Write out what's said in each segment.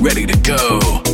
Ready to go.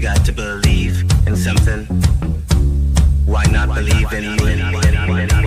you got to believe in something. Why not believe in me?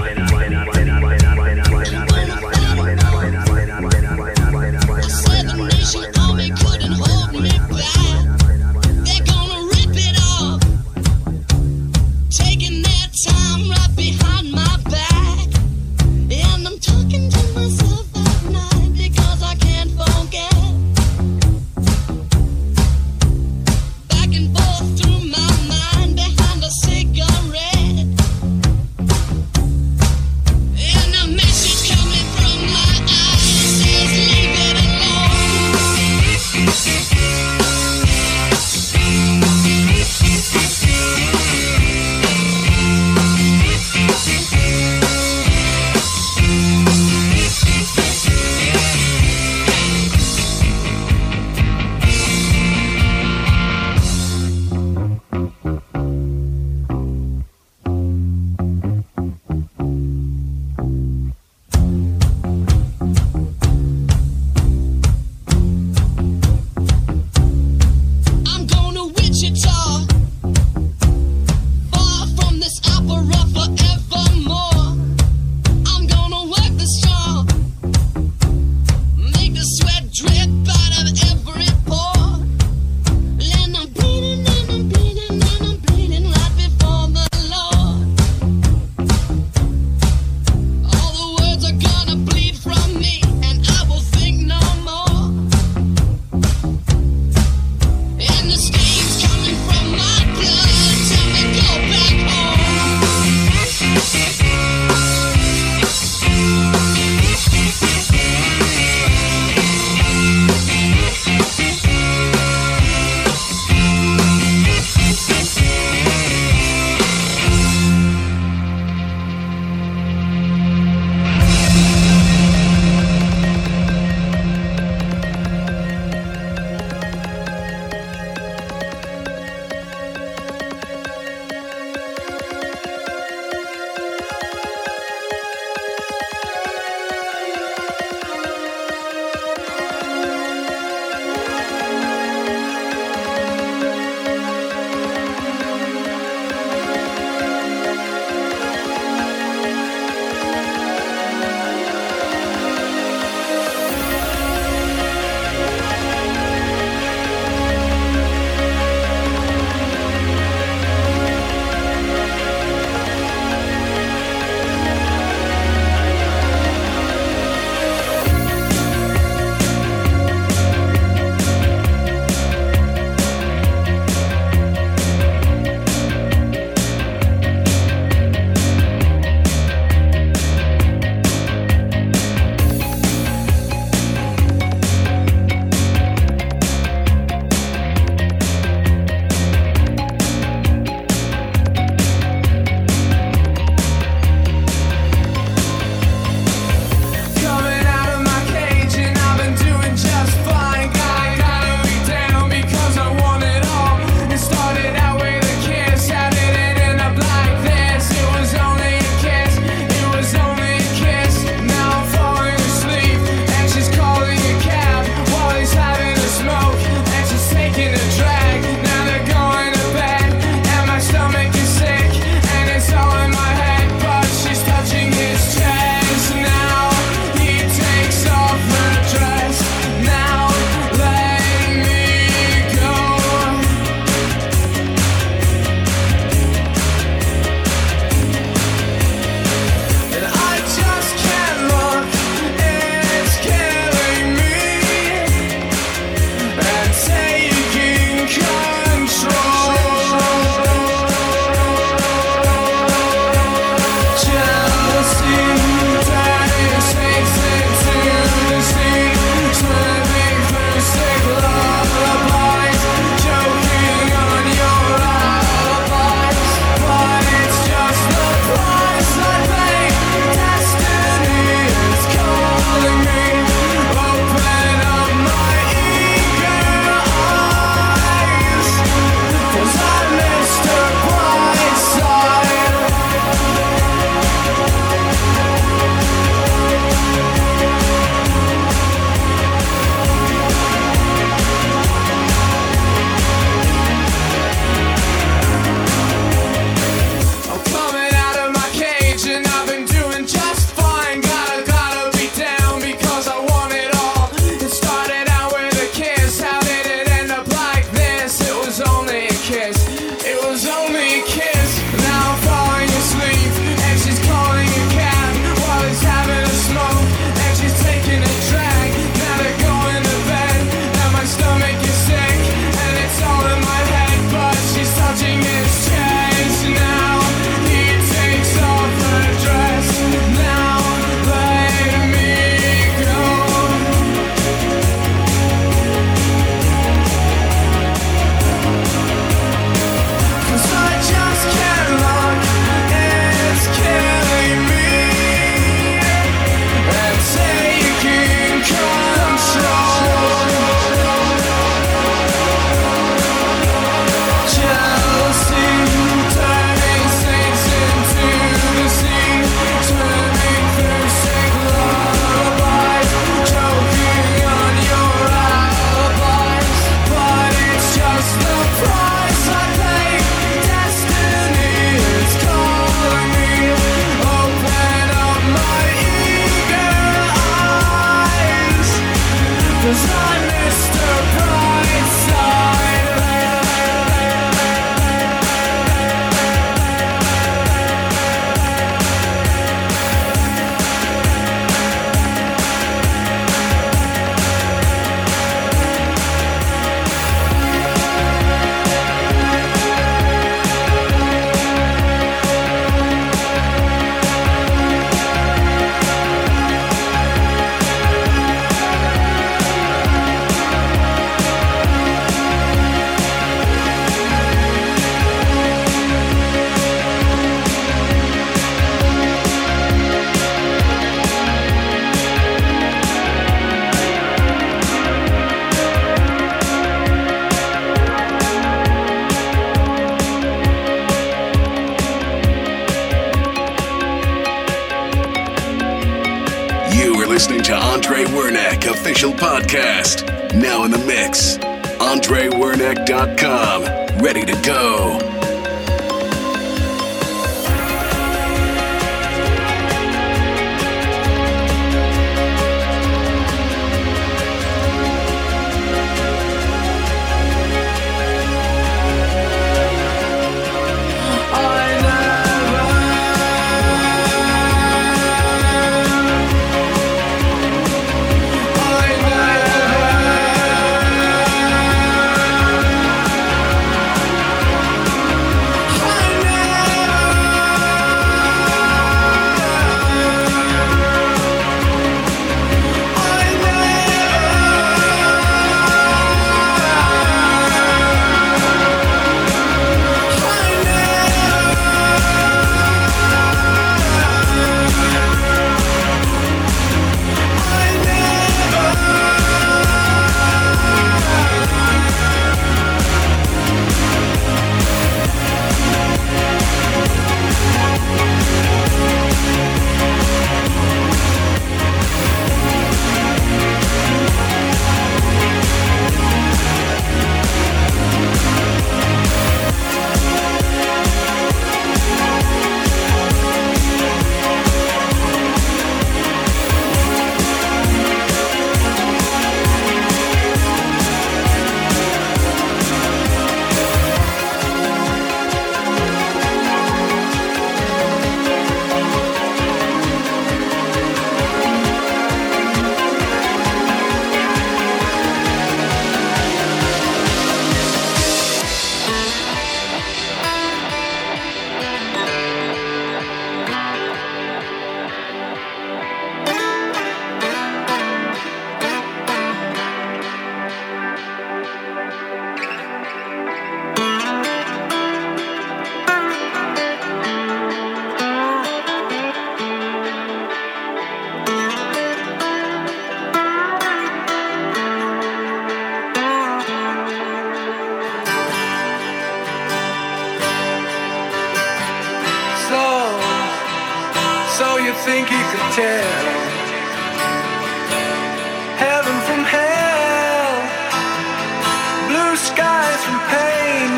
from pain?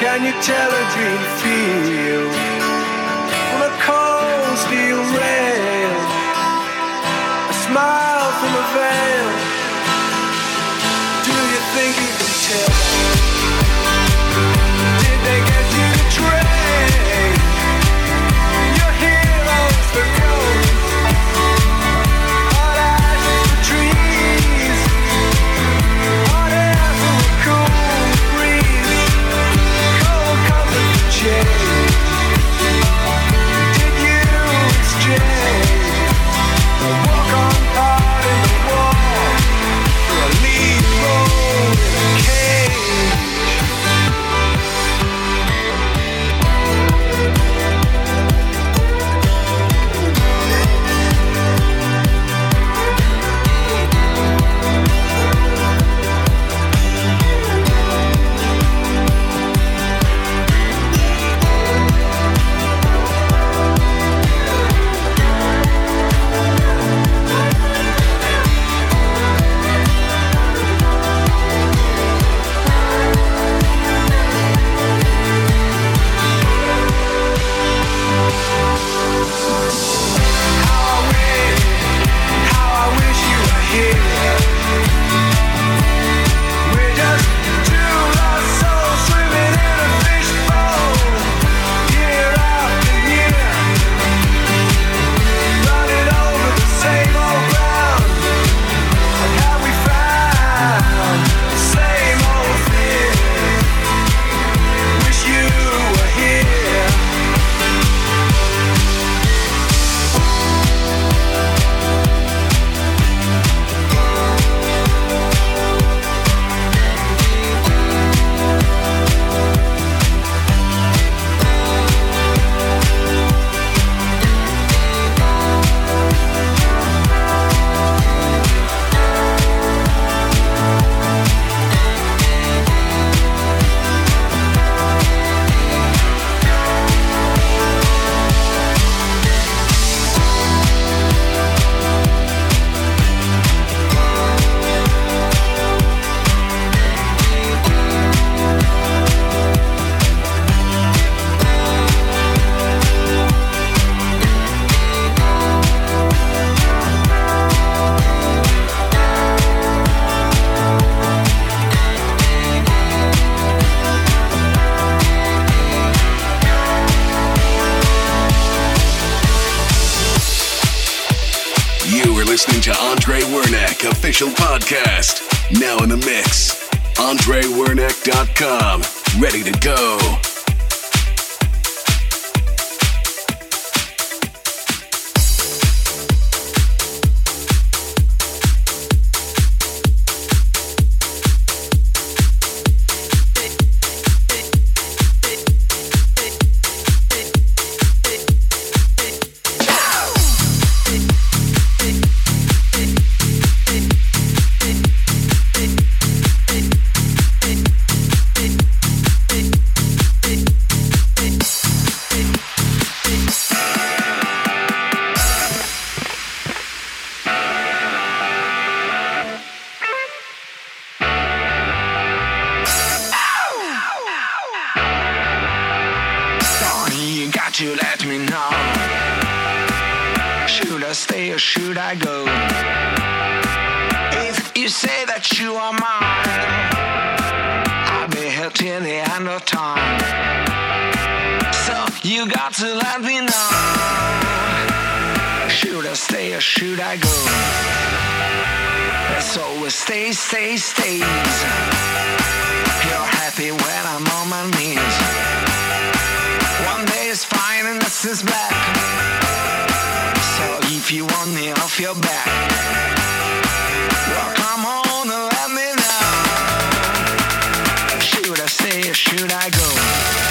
Can you tell a dream feel? From a cold steel rail, a smile from a veil. say that you are mine. I've been here till the end of time. So you got to let me know. Should I stay or should I go? Let's always stay, stay, stays. You're happy when I'm on my knees. One day is fine and this is back. So if you want me off your back should I go?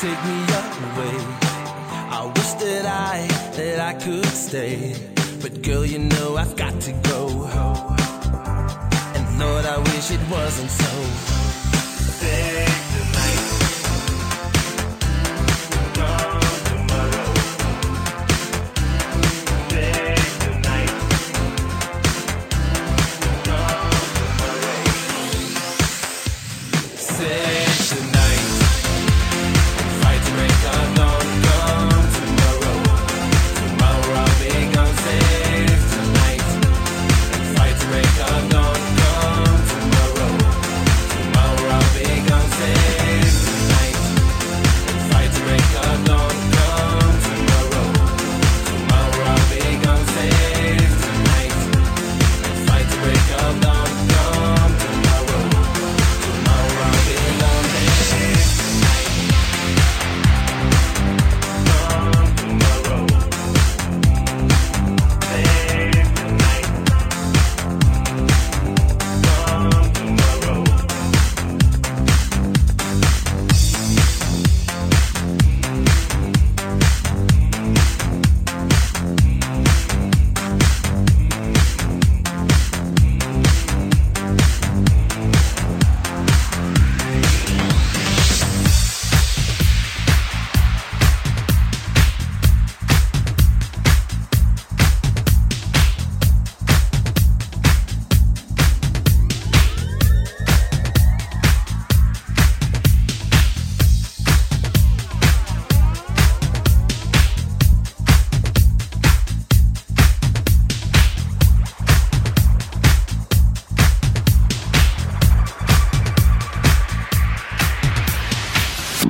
take me away. I wish that I that I could stay, but girl, you know I've got to go. And Lord, I wish it wasn't so. There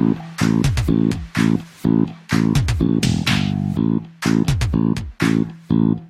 Thank you.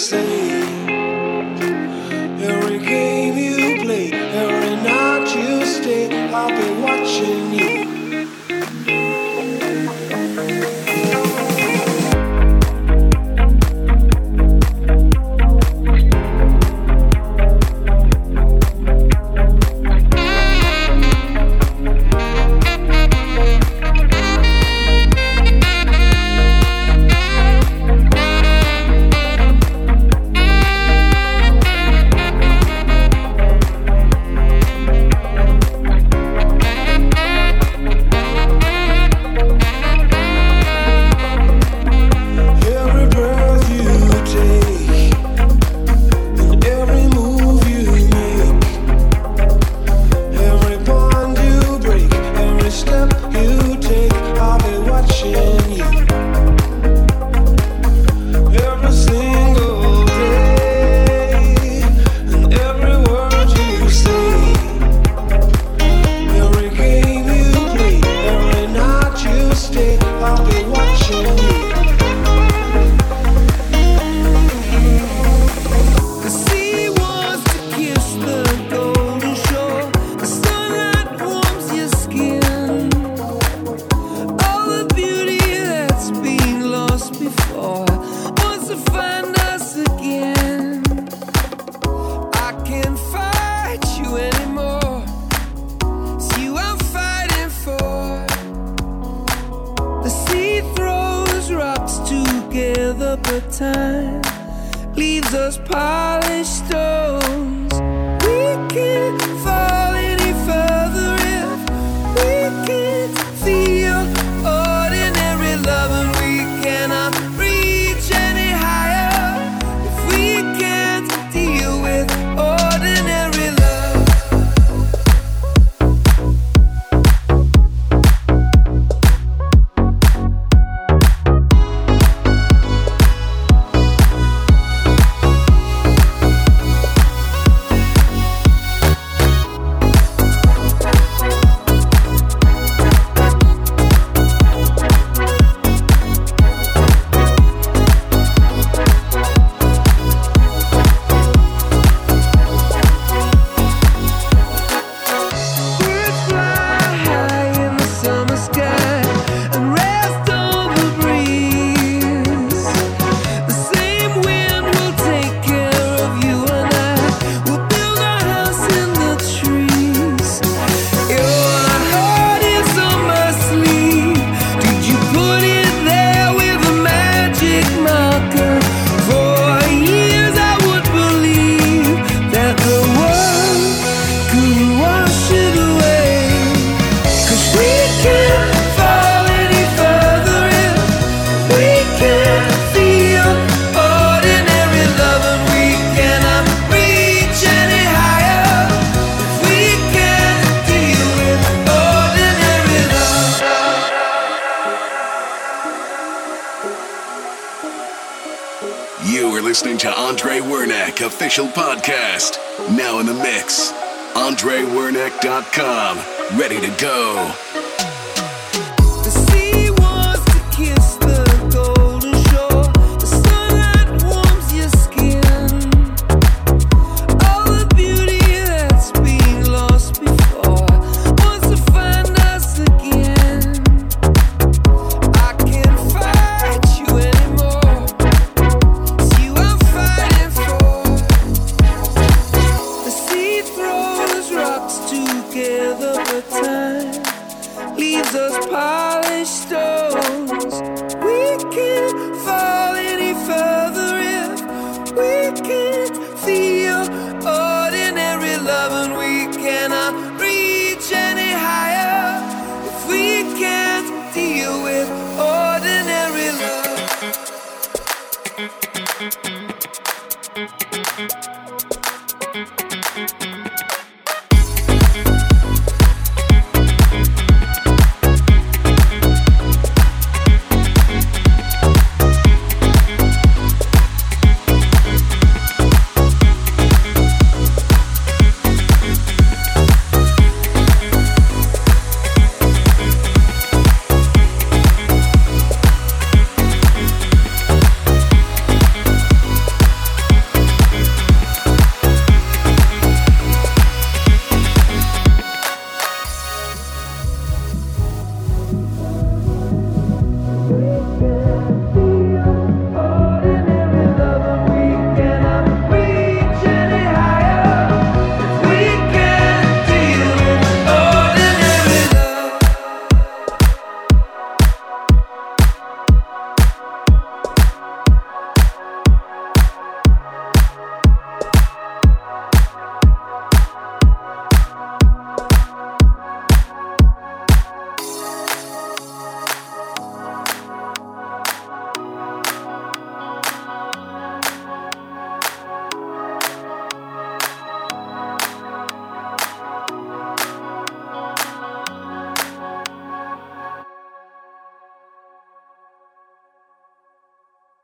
say